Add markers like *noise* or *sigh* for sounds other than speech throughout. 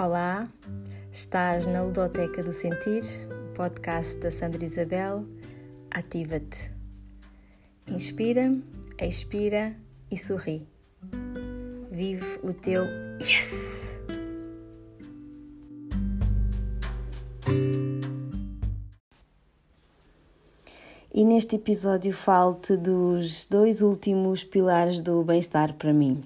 Olá, estás na Ludoteca do Sentir, podcast da Sandra Isabel. Ativa-te. Inspira, expira e sorri. Vive o teu Yes! E neste episódio falo-te dos dois últimos pilares do bem-estar para mim.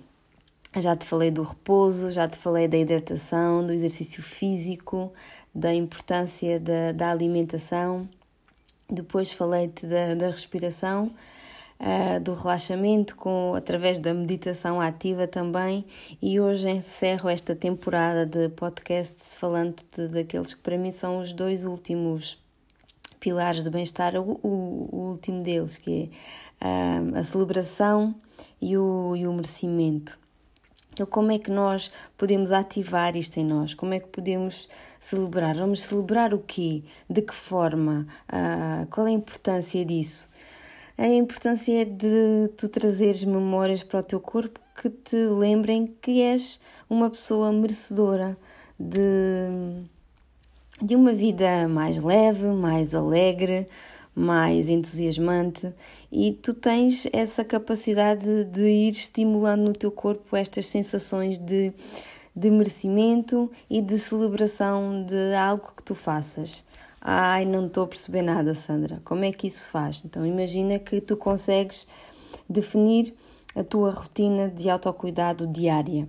Já te falei do repouso, já te falei da hidratação, do exercício físico, da importância da, da alimentação. Depois falei-te da, da respiração, uh, do relaxamento com, através da meditação ativa também. E hoje encerro esta temporada de podcasts falando-te daqueles que para mim são os dois últimos pilares do bem-estar, o, o, o, último deles, que é uh, a celebração e o, e o merecimento. Então, como é que nós podemos ativar isto em nós? Como é que podemos celebrar? Vamos celebrar o quê? De que forma? Ah, qual é a importância disso? A importância de tu trazeres memórias para o teu corpo que te lembrem que és uma pessoa merecedora de, de uma vida mais leve, mais alegre, mais entusiasmante e tu tens essa capacidade de ir estimulando no teu corpo estas sensações de, de merecimento e de celebração de algo que tu faças. Ai, não estou a perceber nada, Sandra. Como é que isso faz? Então, imagina que tu consegues definir a tua rotina de autocuidado diária.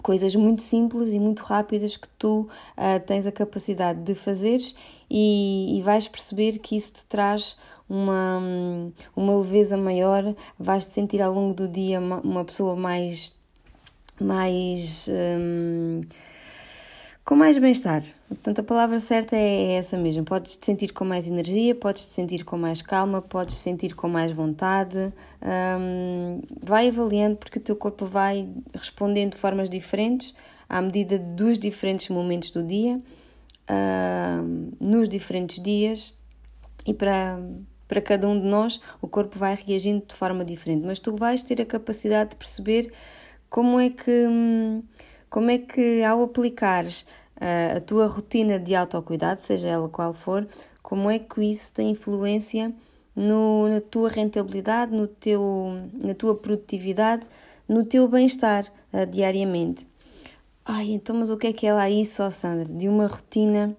Coisas muito simples e muito rápidas que tu uh, tens a capacidade de fazeres e, e vais perceber que isso te traz uma, uma leveza maior, vais te sentir ao longo do dia uma, uma pessoa mais. mais. Hum, com mais bem-estar. Portanto, a palavra certa é essa mesmo. Podes te sentir com mais energia, podes te sentir com mais calma, podes te sentir com mais vontade. Hum, vai avaliando porque o teu corpo vai respondendo de formas diferentes à medida dos diferentes momentos do dia nos diferentes dias e para, para cada um de nós o corpo vai reagindo de forma diferente, mas tu vais ter a capacidade de perceber como é que, como é que ao aplicares uh, a tua rotina de autocuidado, seja ela qual for, como é que isso tem influência no, na tua rentabilidade, no teu, na tua produtividade, no teu bem-estar uh, diariamente. Ai, então, mas o que é que é lá isso, Sandra? De uma rotina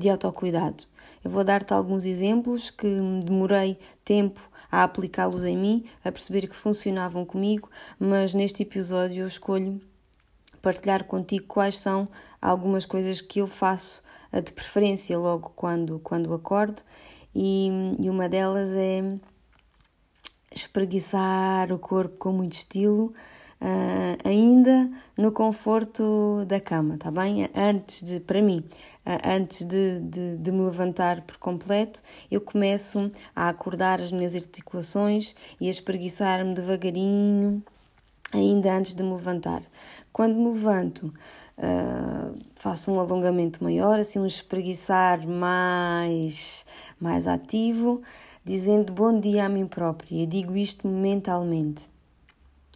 de autocuidado. Eu vou dar-te alguns exemplos que demorei tempo a aplicá-los em mim, a perceber que funcionavam comigo, mas neste episódio eu escolho partilhar contigo quais são algumas coisas que eu faço de preferência logo quando, quando acordo e, e uma delas é espreguiçar o corpo com muito estilo, uh, ainda no conforto da cama, tá bem? Antes de, para mim, uh, antes de, de, de, me levantar por completo, eu começo a acordar as minhas articulações e a espreguiçar-me devagarinho, ainda antes de me levantar. Quando me levanto, uh, faço um alongamento maior, assim um espreguiçar mais, mais ativo, dizendo bom dia a mim própria. Eu digo isto mentalmente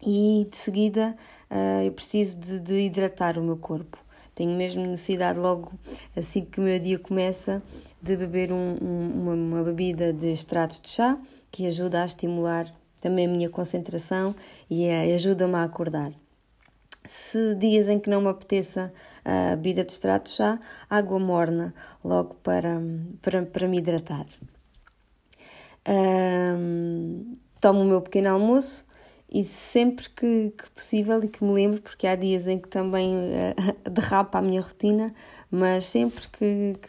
e de seguida uh, eu preciso de, de, hidratar o meu corpo. Tenho mesmo necessidade, logo assim que o meu dia começa, de beber um, um, uma, uma, bebida de extrato de chá que ajuda a estimular também a minha concentração e ajuda-me a acordar. Se dias em que não me apeteça a bebida de extrato chá, água morna logo para, para, para me hidratar. Um, tomo o meu pequeno almoço e sempre que, que, possível e que me lembro, porque há dias em que também *laughs* uh, derrapa a minha rotina, mas sempre que, que,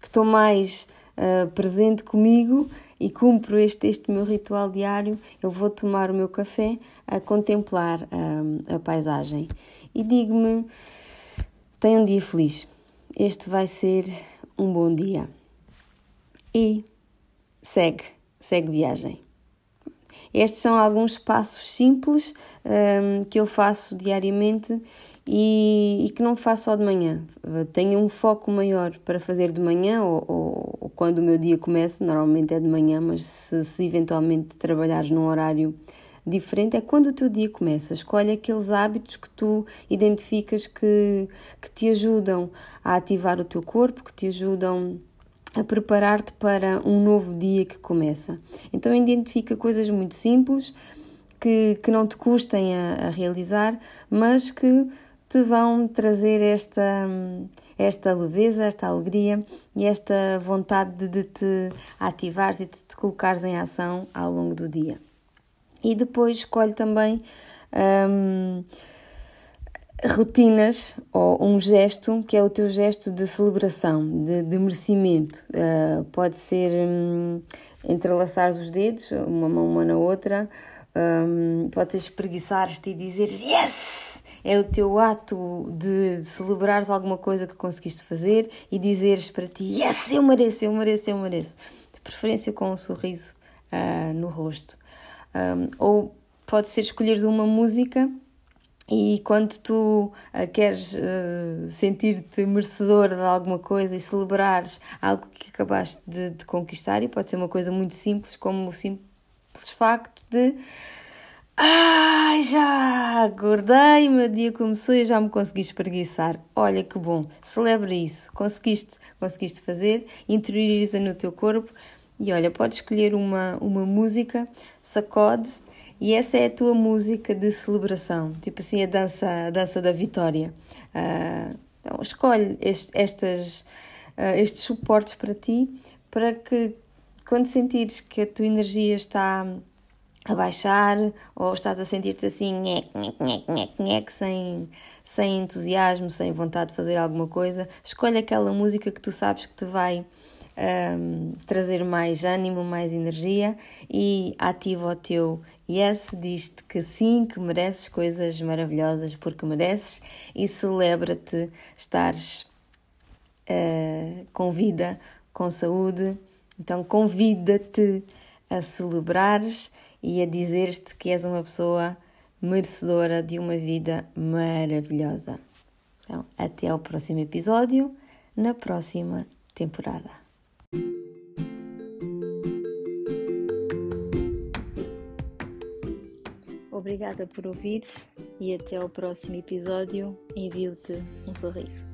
que estou mais uh, presente comigo e cumpro este, este meu ritual diário, eu vou tomar o meu café a contemplar uh, a paisagem e digo-me: tenha um dia feliz, este vai ser um bom dia. E segue, segue viagem. Estes são alguns passos simples um, que eu faço diariamente e, e, que não faço só de manhã. Tenho um foco maior para fazer de manhã ou, ou, ou quando o meu dia começa, normalmente é de manhã, mas se, se eventualmente trabalhares num horário diferente é quando o teu dia começa. Escolhe aqueles hábitos que tu identificas que, que te ajudam a ativar o teu corpo, que te ajudam a preparar-te para um novo dia que começa. Então identifica coisas muito simples que, que não te custem a, a realizar, mas que te vão trazer esta, esta leveza, esta alegria e esta vontade de, de te ativares e de te colocares em ação ao longo do dia. E depois escolhe também hum, rotinas ou um gesto que é o teu gesto de celebração, de, de merecimento. Uh, pode ser um, entrelaçar os dedos, uma mão uma na outra, um, pode ser espreguiçar-te e dizer yes! é o teu ato de, de celebrares alguma coisa que conseguiste fazer e dizeres para ti: Yes, eu mereço, eu mereço, eu mereço. De preferência com um sorriso uh, no rosto. Um, ou pode ser escolheres uma música e quando tu uh, queres uh, sentir-te merecedor de alguma coisa e celebrares algo que acabaste de, de, conquistar, e pode ser uma coisa muito simples, como o simples facto de Ai, já acordei, meu dia começou e já me consegui espreguiçar. Olha que bom, celebra isso. Conseguiste, conseguiste fazer, interioriza no teu corpo e olha, podes escolher uma, uma música, sacode e essa é a tua música de celebração, tipo assim a dança, a dança da vitória. Uh, então escolhe este, estas, uh, estes suportes para ti para que quando sentires que a tua energia está a baixar ou estás a sentir-te assim nhec, nhec, nhec, nhec, sem, sem entusiasmo, sem vontade de fazer alguma coisa, escolhe aquela música que tu sabes que te vai um, trazer mais ânimo, mais energia e ativa o teu yes, diz-te que sim, que mereces coisas maravilhosas porque mereces e celebra-te estares uh, com vida, com saúde. Então convida-te a celebrares e a dizer-te que és uma pessoa merecedora de uma vida maravilhosa. Então, até ao próximo episódio, na próxima temporada. Obrigada por ouvir e até ao próximo episódio. Envio-te um sorriso.